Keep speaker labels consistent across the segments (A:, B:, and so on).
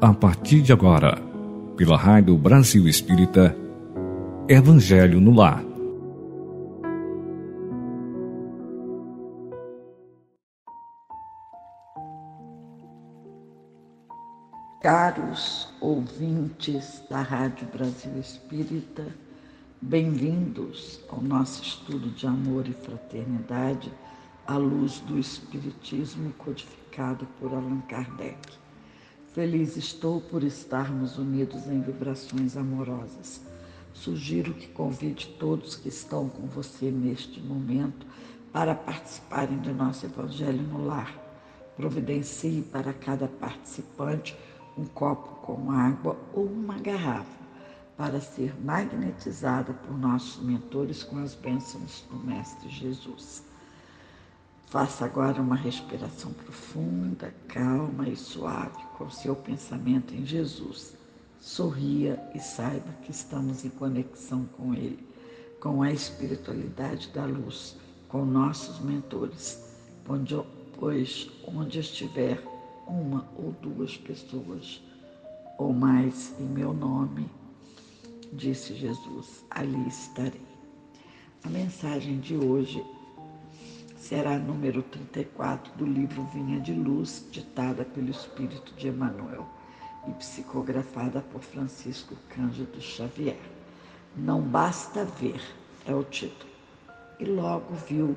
A: a partir de agora, pela Rádio Brasil Espírita, Evangelho no Lar.
B: Caros ouvintes da Rádio Brasil Espírita, bem-vindos ao nosso estudo de amor e fraternidade à luz do Espiritismo codificado por Allan Kardec. Feliz estou por estarmos unidos em vibrações amorosas. Sugiro que convide todos que estão com você neste momento para participarem do nosso Evangelho no Lar. Providencie para cada participante um copo com água ou uma garrafa para ser magnetizada por nossos mentores com as bênçãos do Mestre Jesus. Faça agora uma respiração profunda, calma e suave com seu pensamento em Jesus. Sorria e saiba que estamos em conexão com Ele, com a espiritualidade da luz, com nossos mentores, pois onde estiver uma ou duas pessoas ou mais em meu nome, disse Jesus, ali estarei. A mensagem de hoje será número 34 do livro Vinha de Luz, ditada pelo Espírito de Emmanuel e psicografada por Francisco Cândido Xavier. Não basta ver, é o título. E logo viu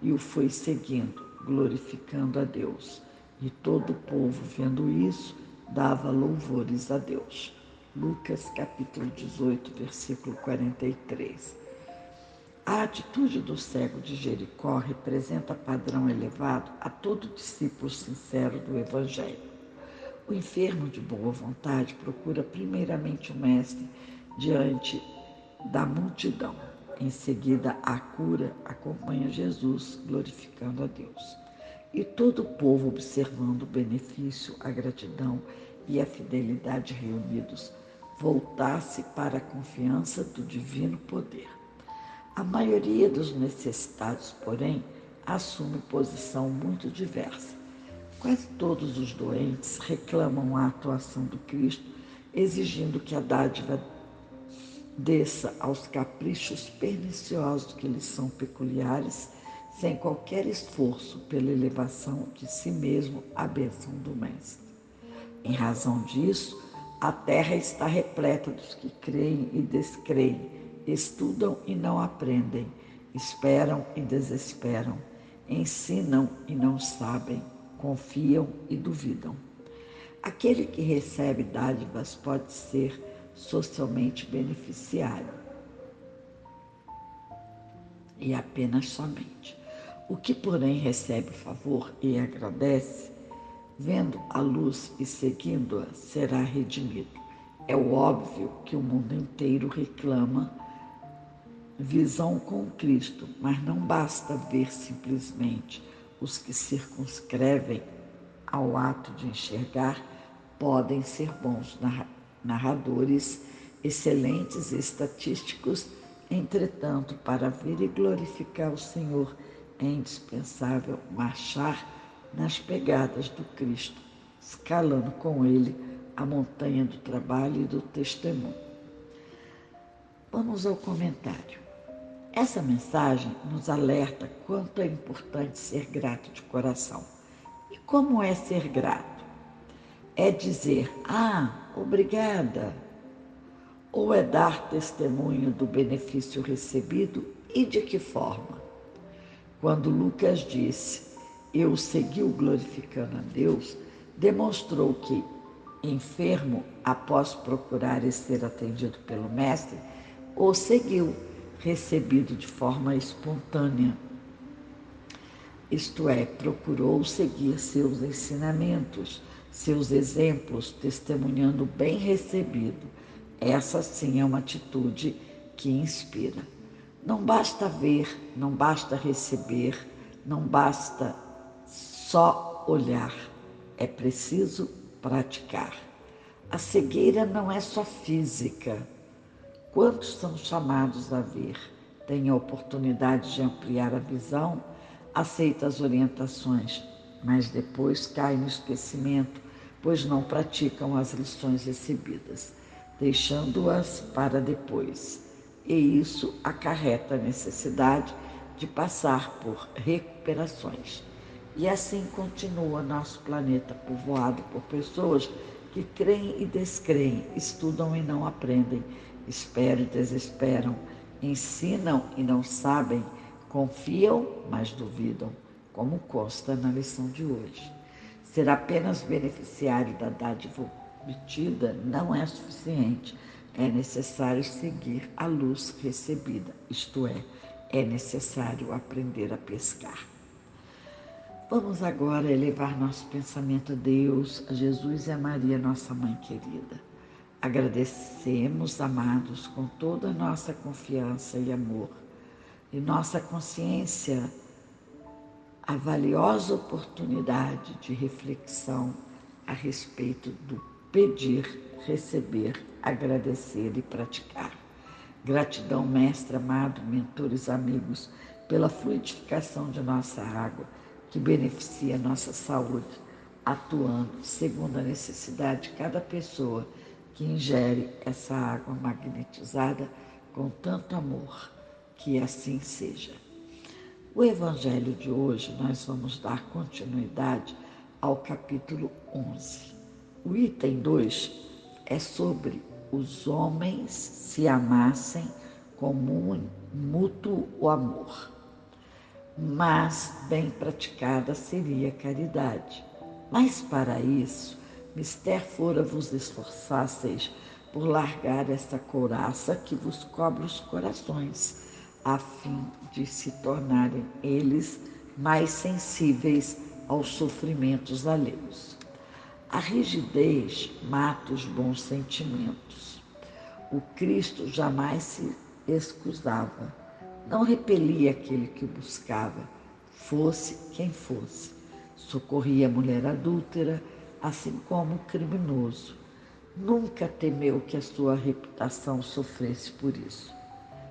B: e o foi seguindo, glorificando a Deus. E todo o povo, vendo isso, dava louvores a Deus. Lucas capítulo 18, versículo 43. A atitude do cego de Jericó representa padrão elevado a todo discípulo sincero do Evangelho. O enfermo de boa vontade procura primeiramente o Mestre diante da multidão. Em seguida, a cura acompanha Jesus, glorificando a Deus. E todo o povo observando o benefício, a gratidão e a fidelidade reunidos, voltasse para a confiança do divino poder. A maioria dos necessitados, porém, assume posição muito diversa. Quase todos os doentes reclamam a atuação do Cristo, exigindo que a dádiva desça aos caprichos perniciosos que lhes são peculiares, sem qualquer esforço pela elevação de si mesmo à bênção do Mestre. Em razão disso, a terra está repleta dos que creem e descreem estudam e não aprendem, esperam e desesperam, ensinam e não sabem, confiam e duvidam. Aquele que recebe dádivas pode ser socialmente beneficiário. E apenas somente. O que, porém, recebe favor e agradece, vendo a luz e seguindo-a, será redimido. É óbvio que o mundo inteiro reclama visão com Cristo, mas não basta ver simplesmente. Os que circunscrevem ao ato de enxergar podem ser bons narradores, excelentes estatísticos, entretanto, para ver e glorificar o Senhor é indispensável marchar nas pegadas do Cristo, escalando com ele a montanha do trabalho e do testemunho. Vamos ao comentário. Essa mensagem nos alerta quanto é importante ser grato de coração. E como é ser grato? É dizer, ah, obrigada. Ou é dar testemunho do benefício recebido e de que forma? Quando Lucas disse, eu segui o glorificando a Deus, demonstrou que, enfermo, após procurar e ser atendido pelo Mestre, o seguiu recebido de forma espontânea. Isto é, procurou seguir seus ensinamentos, seus exemplos, testemunhando bem recebido. Essa sim é uma atitude que inspira. Não basta ver, não basta receber, não basta só olhar, é preciso praticar. A cegueira não é só física, Quantos são chamados a ver? Tem a oportunidade de ampliar a visão, aceita as orientações, mas depois cai no esquecimento pois não praticam as lições recebidas, deixando-as para depois. E isso acarreta a necessidade de passar por recuperações. E assim continua nosso planeta povoado por pessoas que creem e descreem, estudam e não aprendem, esperam e desesperam, ensinam e não sabem, confiam, mas duvidam, como consta na lição de hoje. Ser apenas beneficiário da dádiva obtida não é suficiente. É necessário seguir a luz recebida, isto é, é necessário aprender a pescar. Vamos agora elevar nosso pensamento a Deus, a Jesus e a Maria, nossa mãe querida. Agradecemos, amados, com toda a nossa confiança e amor, e nossa consciência, a valiosa oportunidade de reflexão a respeito do pedir, receber, agradecer e praticar. Gratidão, mestre amado, mentores, amigos, pela fluidificação de nossa água, que beneficia nossa saúde, atuando segundo a necessidade de cada pessoa que ingere essa água magnetizada com tanto amor. Que assim seja. O Evangelho de hoje nós vamos dar continuidade ao capítulo 11. O item 2 é sobre os homens se amassem como um mútuo amor. Mas bem praticada seria caridade. Mas para isso, mister fora vos esforçasseis por largar esta couraça que vos cobre os corações, a fim de se tornarem eles mais sensíveis aos sofrimentos alheios. A rigidez mata os bons sentimentos. O Cristo jamais se excusava, não repelia aquele que o buscava, fosse quem fosse. Socorria a mulher adúltera, assim como o criminoso. Nunca temeu que a sua reputação sofresse por isso.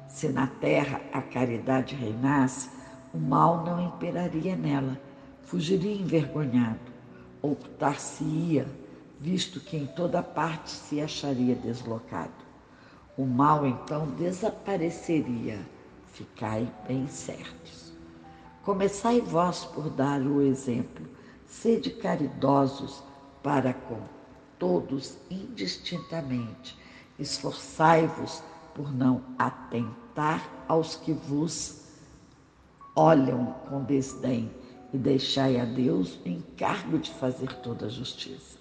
B: Se na terra a caridade reinasse, o mal não imperaria nela, fugiria envergonhado ocultar-se-ia, visto que em toda parte se acharia deslocado. O mal então desapareceria, ficai bem certos. Começai vós por dar o exemplo, sede caridosos para com todos indistintamente, esforçai-vos por não atentar aos que vos olham com desdém e deixai a Deus o encargo de fazer toda a justiça.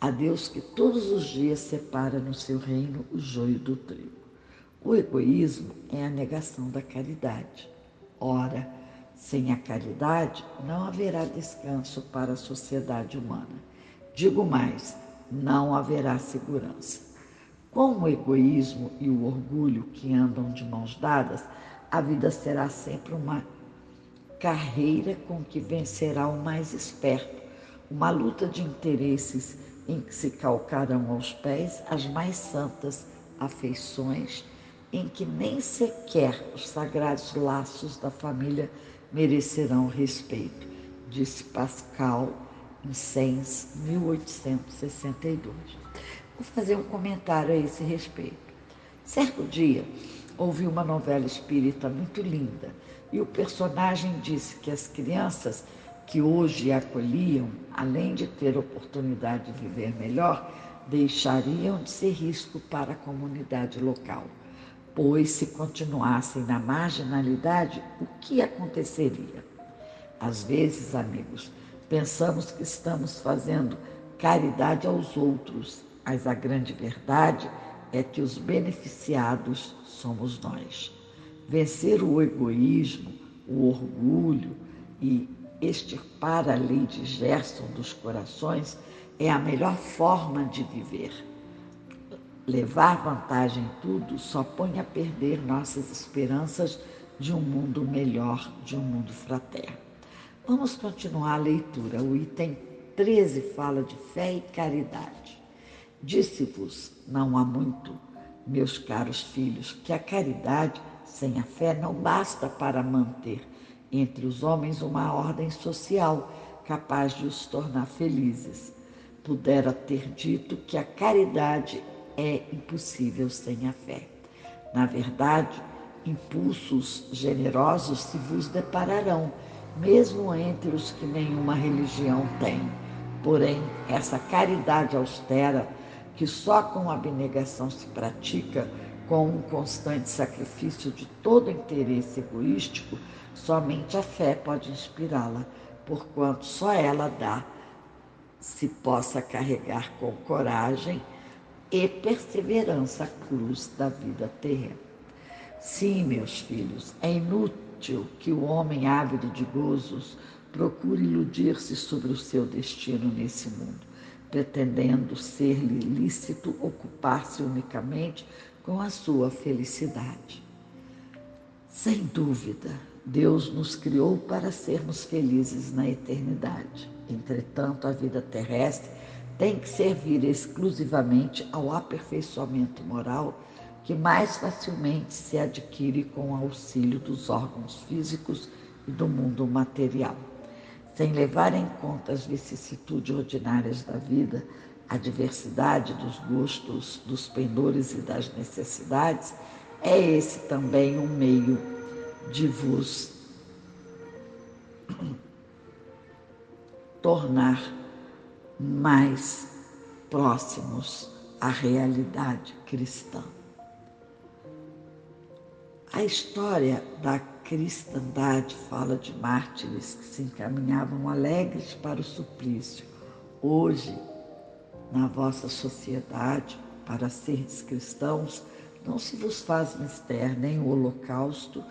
B: A Deus que todos os dias separa no seu reino o joio do trigo. O egoísmo é a negação da caridade. Ora, sem a caridade não haverá descanso para a sociedade humana. Digo mais, não haverá segurança. Com o egoísmo e o orgulho que andam de mãos dadas, a vida será sempre uma carreira com que vencerá o mais esperto, uma luta de interesses em que se calcarão aos pés as mais santas afeições, em que nem sequer os sagrados laços da família merecerão respeito, disse Pascal em Sens, 1862. Vou fazer um comentário a esse respeito. Certo dia, ouvi uma novela espírita muito linda e o personagem disse que as crianças que hoje acolhiam, além de ter oportunidade de viver melhor, deixariam de ser risco para a comunidade local. Pois, se continuassem na marginalidade, o que aconteceria? Às vezes, amigos, pensamos que estamos fazendo caridade aos outros, mas a grande verdade é que os beneficiados somos nós. Vencer o egoísmo, o orgulho e extirpar a lei de Gerson dos corações é a melhor forma de viver. Levar vantagem em tudo só põe a perder nossas esperanças de um mundo melhor, de um mundo fraterno. Vamos continuar a leitura. O item 13 fala de fé e caridade. Disse-vos, não há muito, meus caros filhos, que a caridade sem a fé não basta para manter entre os homens uma ordem social capaz de os tornar felizes. pudera ter dito que a caridade é impossível sem a fé. Na verdade, impulsos generosos se vos depararão, mesmo entre os que nenhuma religião tem. Porém, essa caridade austera, que só com abnegação se pratica, com um constante sacrifício de todo interesse egoístico, somente a fé pode inspirá-la, porquanto só ela dá se possa carregar com coragem e perseverança a cruz da vida terrena. Sim, meus filhos, é inútil que o homem ávido de gozos procure iludir-se sobre o seu destino nesse mundo, pretendendo ser-lhe lícito ocupar-se unicamente com a sua felicidade. Sem dúvida, Deus nos criou para sermos felizes na eternidade. Entretanto, a vida terrestre tem que servir exclusivamente ao aperfeiçoamento moral que mais facilmente se adquire com o auxílio dos órgãos físicos e do mundo material. Sem levar em conta as vicissitudes ordinárias da vida, a diversidade dos gostos, dos pendores e das necessidades, é esse também um meio de vos tornar mais próximos à realidade cristã. A história da cristandade fala de mártires que se encaminhavam alegres para o suplício. Hoje, na vossa sociedade, para seres cristãos, não se vos faz mister nem o holocausto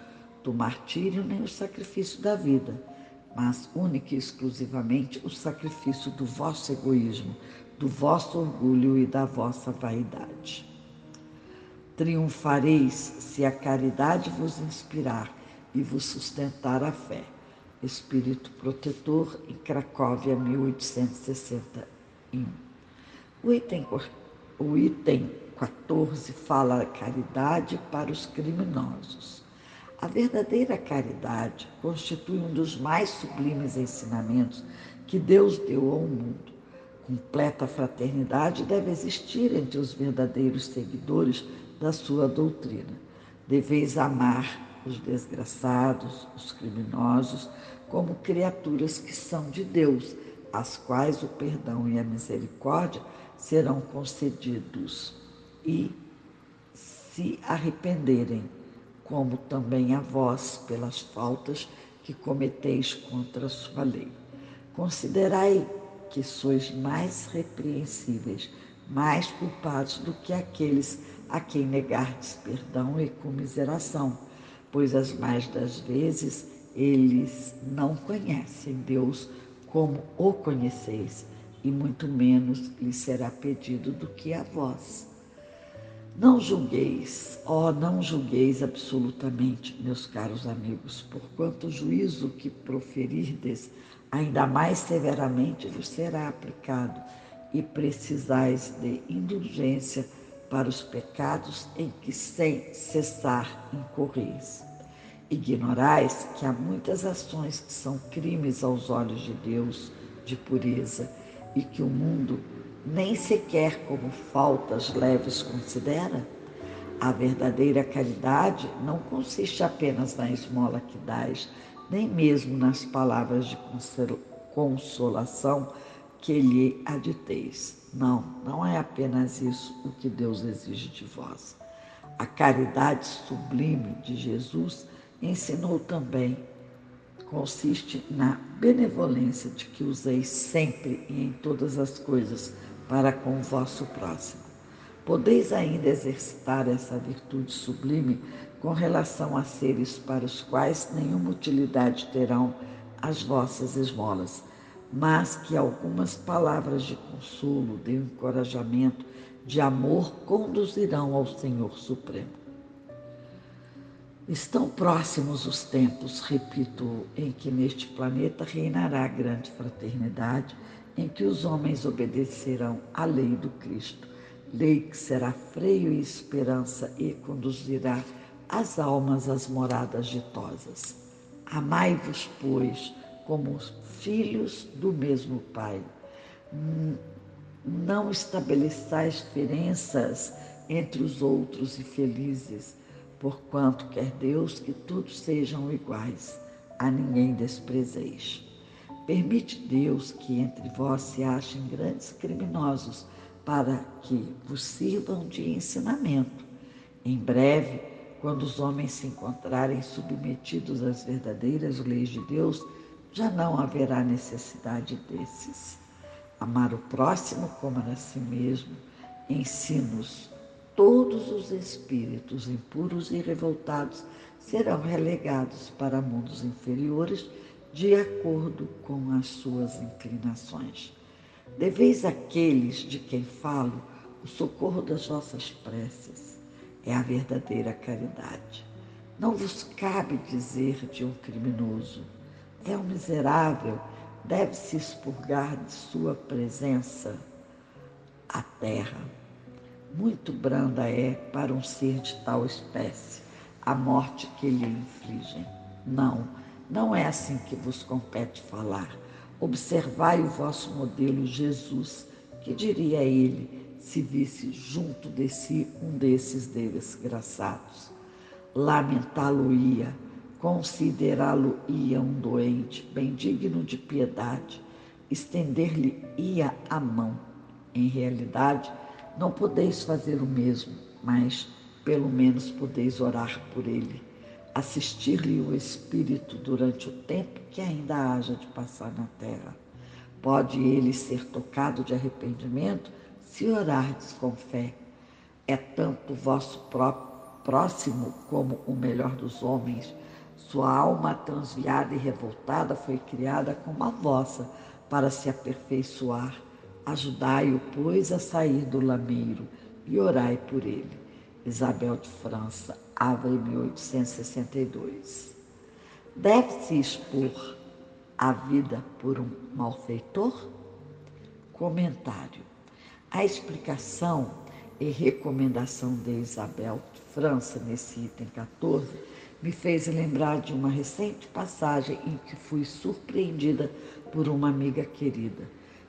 B: do martírio, nem o sacrifício da vida mas única e exclusivamente o sacrifício do vosso egoísmo, do vosso orgulho e da vossa vaidade. Triunfareis se a caridade vos inspirar e vos sustentar a fé. Espírito Protetor, em Cracóvia, 1861. O item, o item 14 fala a caridade para os criminosos. A verdadeira caridade constitui um dos mais sublimes ensinamentos que Deus deu ao mundo. Completa fraternidade deve existir entre os verdadeiros seguidores da sua doutrina. Deveis amar os desgraçados, os criminosos, como criaturas que são de Deus, às quais o perdão e a misericórdia serão concedidos e se arrependerem como também a vós pelas faltas que cometeis contra a sua lei. Considerai que sois mais repreensíveis, mais culpados do que aqueles a quem negardes perdão e comiseração, pois as mais das vezes eles não conhecem Deus como o conheceis, e muito menos lhes será pedido do que a vós. Não julgueis, ó, oh, não julgueis absolutamente, meus caros amigos, porquanto o juízo que proferirdes ainda mais severamente vos será aplicado, e precisais de indulgência para os pecados em que sem cessar incorreis. Ignorais que há muitas ações que são crimes aos olhos de Deus de pureza e que o mundo nem sequer como faltas leves considera? A verdadeira caridade não consiste apenas na esmola que dás, nem mesmo nas palavras de consolação que lhe aditeis. Não, não é apenas isso o que Deus exige de vós. A caridade sublime de Jesus ensinou também consiste na benevolência de que useis sempre e em todas as coisas para com o vosso próximo. Podeis ainda exercitar essa virtude sublime com relação a seres para os quais nenhuma utilidade terão as vossas esmolas, mas que algumas palavras de consolo, de encorajamento, de amor conduzirão ao Senhor Supremo. Estão próximos os tempos, repito, em que neste planeta reinará a grande fraternidade em que os homens obedecerão à lei do Cristo, lei que será freio e esperança e conduzirá as almas às moradas ditosas. Amai-vos, pois, como filhos do mesmo Pai. Não estabeleçais diferenças entre os outros e felizes, porquanto quer Deus que todos sejam iguais, a ninguém desprezeis. Permite Deus que entre vós se achem grandes criminosos, para que vos sirvam de ensinamento. Em breve, quando os homens se encontrarem submetidos às verdadeiras leis de Deus, já não haverá necessidade desses. Amar o próximo como a si mesmo, ensinos todos os espíritos impuros e revoltados serão relegados para mundos inferiores de acordo com as suas inclinações. Deveis àqueles de quem falo o socorro das vossas preces. É a verdadeira caridade. Não vos cabe dizer de um criminoso, é um miserável, deve se expurgar de sua presença a terra muito branda é para um ser de tal espécie a morte que lhe infligem. Não, não é assim que vos compete falar. Observai o vosso modelo Jesus, que diria ele se visse junto de si um desses desgraçados. Lamentá-lo-ia, considerá-lo-ia um doente, bem digno de piedade, estender-lhe-ia a mão. Em realidade, não podeis fazer o mesmo, mas pelo menos podeis orar por ele, assistir-lhe o Espírito durante o tempo que ainda haja de passar na terra. Pode ele ser tocado de arrependimento se orardes com fé. É tanto o vosso próximo como o melhor dos homens. Sua alma transviada e revoltada foi criada como a vossa para se aperfeiçoar Ajudai-o, pois, a sair do lameiro e orai por ele. Isabel de França, Ava, 1862. Deve-se expor a vida por um malfeitor? Comentário. A explicação e recomendação de Isabel de França nesse item 14 me fez lembrar de uma recente passagem em que fui surpreendida por uma amiga querida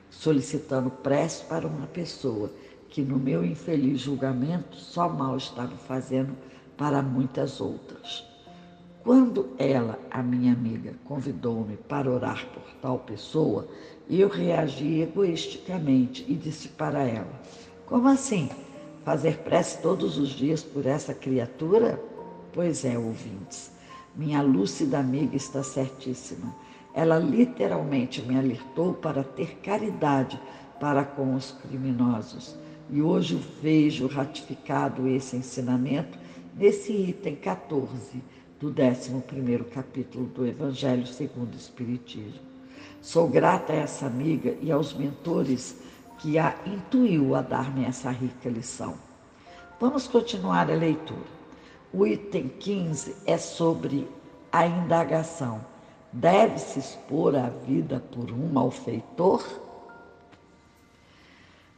B: solicitando prece para uma pessoa que, no meu infeliz julgamento, só mal estava fazendo para muitas outras. Quando ela, a minha amiga, convidou-me para orar por tal pessoa, eu reagi egoisticamente e disse para ela: Como assim? Fazer prece todos os dias por essa criatura? Pois é, ouvintes, minha lúcida amiga está certíssima. Ela literalmente me alertou para ter caridade para com os criminosos. E hoje vejo ratificado esse ensinamento nesse item 14 do 11 capítulo do Evangelho segundo o Espiritismo. Sou grata a essa amiga e aos mentores que a intuiu a dar-me essa rica lição. Vamos continuar a leitura. O item 15 é sobre a indagação deve-se expor a vida por um malfeitor?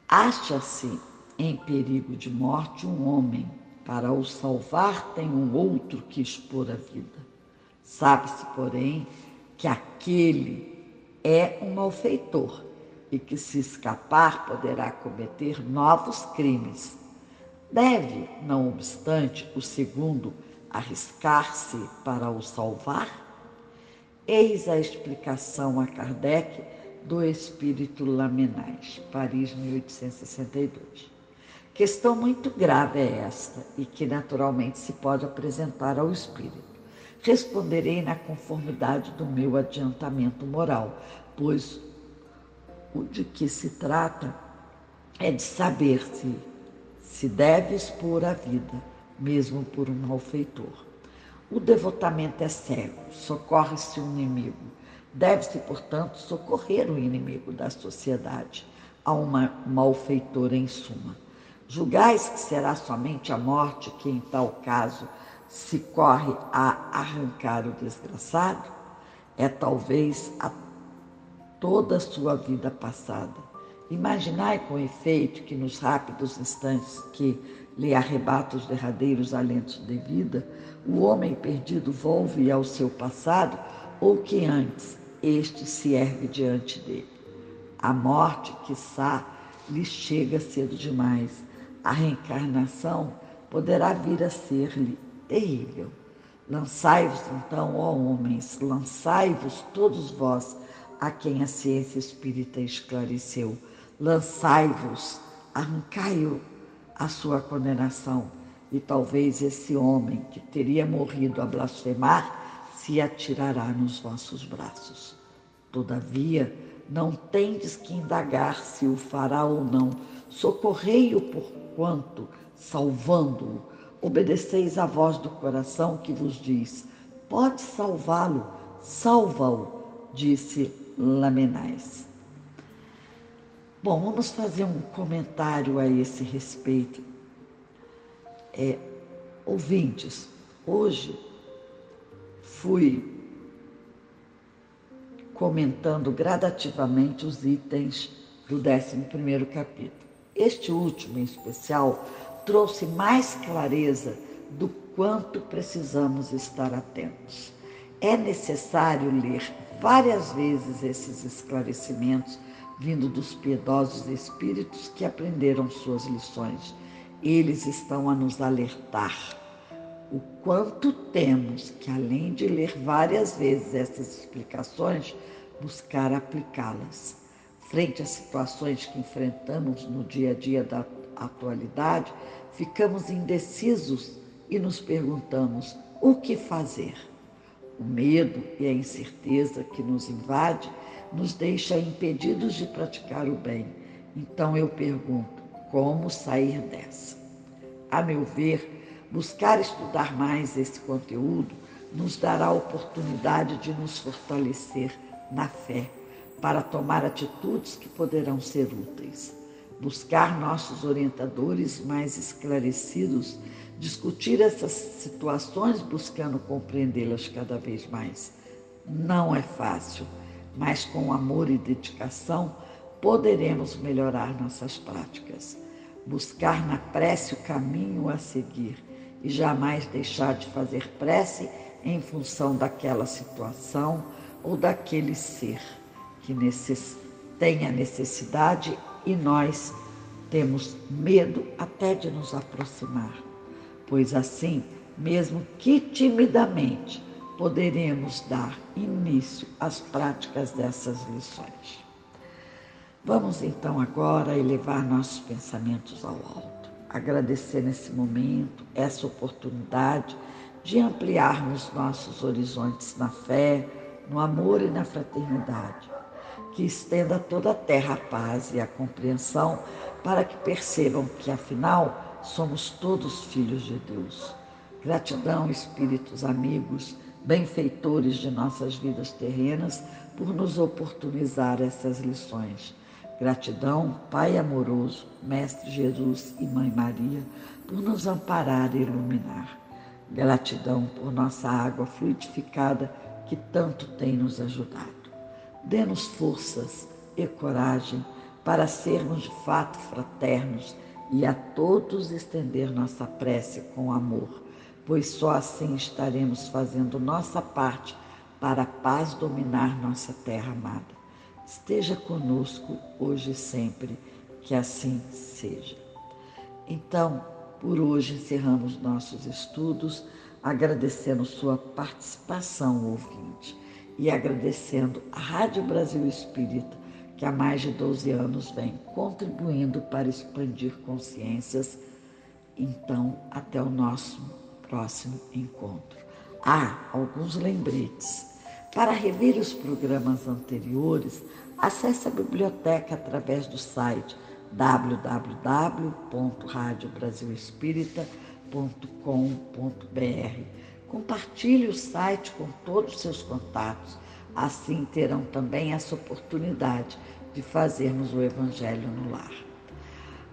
B: Acha-se em perigo de morte um homem, para o salvar tem um outro que expor a vida. Sabe-se, porém, que aquele é um malfeitor e que, se escapar, poderá cometer novos crimes. Deve, não obstante, o segundo arriscar-se para o salvar? Eis a explicação a Kardec do espírito Lamenais, Paris, 1862. Questão muito grave é esta e que naturalmente se pode apresentar ao espírito. Responderei na conformidade do meu adiantamento moral, pois o de que se trata é de saber se se deve expor a vida, mesmo por um malfeitor. O devotamento é cego, socorre-se o inimigo. Deve-se, portanto, socorrer o inimigo da sociedade, a uma malfeitora em suma. Julgais que será somente a morte que, em tal caso, se corre a arrancar o desgraçado? É talvez a toda a sua vida passada. Imaginai com efeito que nos rápidos instantes que lhe arrebata os derradeiros alentos de vida, o homem perdido volve ao seu passado ou que antes este se ergue diante dele. A morte, quiçá, lhe chega cedo demais. A reencarnação poderá vir a ser-lhe terrível. Lançai-vos então, ó homens, lançai-vos todos vós, a quem a ciência espírita esclareceu. Lançai-vos, arrancai-o a sua condenação. E talvez esse homem que teria morrido a blasfemar se atirará nos vossos braços. Todavia, não tendes que indagar se o fará ou não. Socorrei-o por quanto, salvando-o, obedeceis à voz do coração que vos diz: Pode salvá-lo, salva-o, disse Lamenais. Bom, vamos fazer um comentário a esse respeito. É, ouvintes, hoje fui comentando gradativamente os itens do 11 capítulo. Este último, em especial, trouxe mais clareza do quanto precisamos estar atentos. É necessário ler várias vezes esses esclarecimentos vindo dos piedosos espíritos que aprenderam suas lições. Eles estão a nos alertar o quanto temos que, além de ler várias vezes essas explicações, buscar aplicá-las. Frente às situações que enfrentamos no dia a dia da atualidade, ficamos indecisos e nos perguntamos o que fazer. O medo e a incerteza que nos invade nos deixa impedidos de praticar o bem. Então eu pergunto: como sair dessa? A meu ver, buscar estudar mais esse conteúdo nos dará a oportunidade de nos fortalecer na fé para tomar atitudes que poderão ser úteis. Buscar nossos orientadores mais esclarecidos, discutir essas situações buscando compreendê-las cada vez mais. Não é fácil, mas com amor e dedicação poderemos melhorar nossas práticas. Buscar na prece o caminho a seguir e jamais deixar de fazer prece em função daquela situação ou daquele ser que necess... tem a necessidade e nós temos medo até de nos aproximar, pois assim, mesmo que timidamente, poderemos dar início às práticas dessas lições. Vamos então agora elevar nossos pensamentos ao alto, agradecer nesse momento essa oportunidade de ampliarmos nossos horizontes na fé, no amor e na fraternidade, que estenda toda a terra a paz e a compreensão para que percebam que, afinal, somos todos filhos de Deus. Gratidão, espíritos amigos, benfeitores de nossas vidas terrenas, por nos oportunizar essas lições. Gratidão, Pai amoroso, Mestre Jesus e Mãe Maria, por nos amparar e iluminar. Gratidão por nossa água fluidificada que tanto tem nos ajudado. Dê-nos forças e coragem para sermos de fato fraternos e a todos estender nossa prece com amor, pois só assim estaremos fazendo nossa parte para a paz dominar nossa terra amada. Esteja conosco hoje e sempre, que assim seja. Então, por hoje encerramos nossos estudos agradecendo sua participação, ouvinte, e agradecendo a Rádio Brasil Espírita, que há mais de 12 anos vem contribuindo para expandir consciências. Então, até o nosso próximo encontro. Há alguns lembretes. Para rever os programas anteriores, acesse a biblioteca através do site www.radiobrasilespírita.com www.radiobrasilespírita.com.br. Compartilhe o site com todos os seus contatos, assim terão também essa oportunidade de fazermos o Evangelho no lar.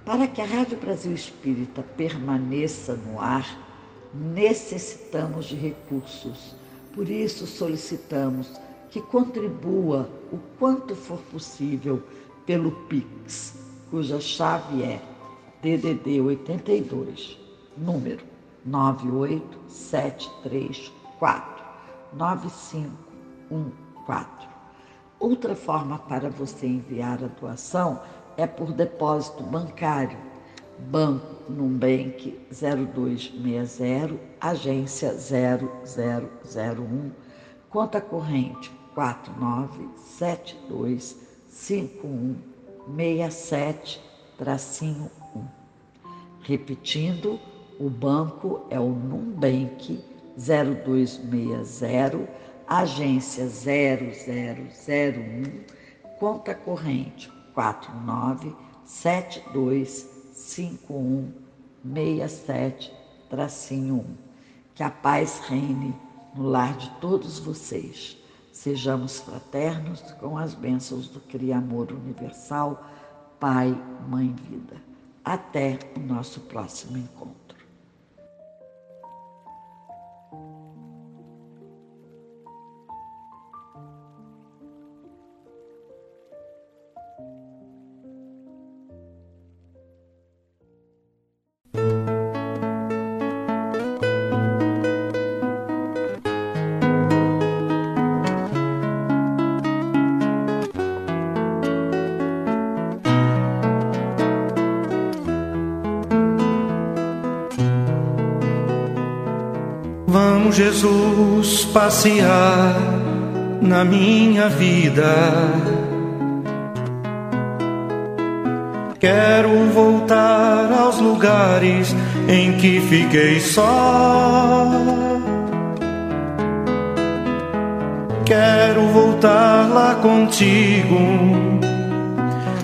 B: Para que a Rádio Brasil Espírita permaneça no ar, necessitamos de recursos. Por isso solicitamos que contribua o quanto for possível pelo Pix, cuja chave é DDD 82 número 98734 9514. Outra forma para você enviar a doação é por depósito bancário. Banco Numbank 0260, agência 0001, conta corrente 49725167, tracinho 1. Repetindo, o banco é o Numbank 0260, agência 0001, conta corrente 49725167, tracinho 1. Que a paz reine no lar de todos vocês. Sejamos fraternos com as bênçãos do Criamor Universal, Pai, Mãe, Vida. Até o nosso próximo encontro.
C: Jesus passear na minha vida. Quero voltar aos lugares em que fiquei só. Quero voltar lá contigo,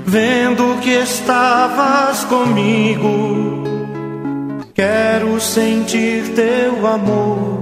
C: vendo que estavas comigo. Quero sentir teu amor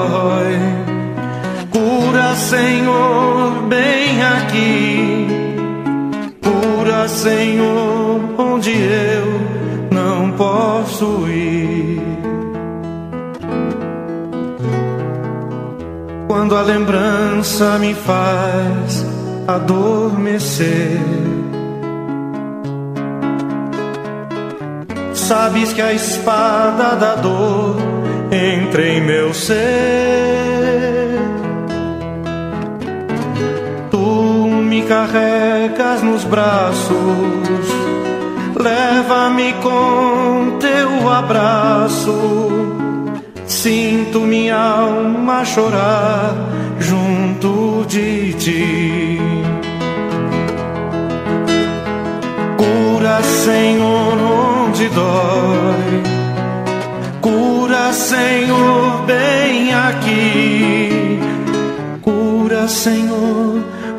C: Senhor, bem aqui. Cura, Senhor, onde eu não posso ir. Quando a lembrança me faz adormecer. Sabes que a espada da dor entra em meu ser carregas nos braços, leva-me com teu abraço. Sinto minha alma chorar junto de ti. Cura, Senhor, onde dói. Cura, Senhor, bem aqui. Cura, Senhor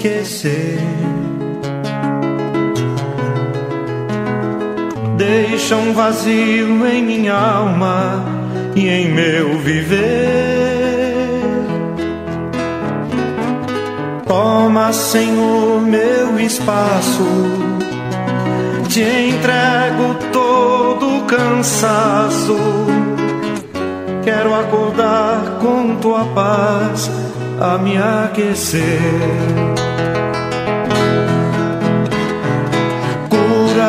C: esquecer. Deixa um vazio em minha alma e em meu viver. Toma, Senhor, meu espaço. Te entrego todo o cansaço. Quero acordar com tua paz a me aquecer.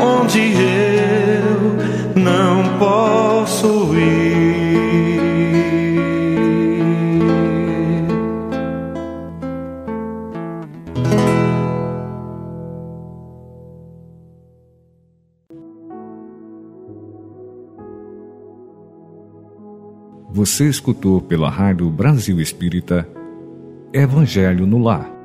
C: onde eu não posso ir.
A: Você escutou pela Rádio Brasil Espírita Evangelho no Lar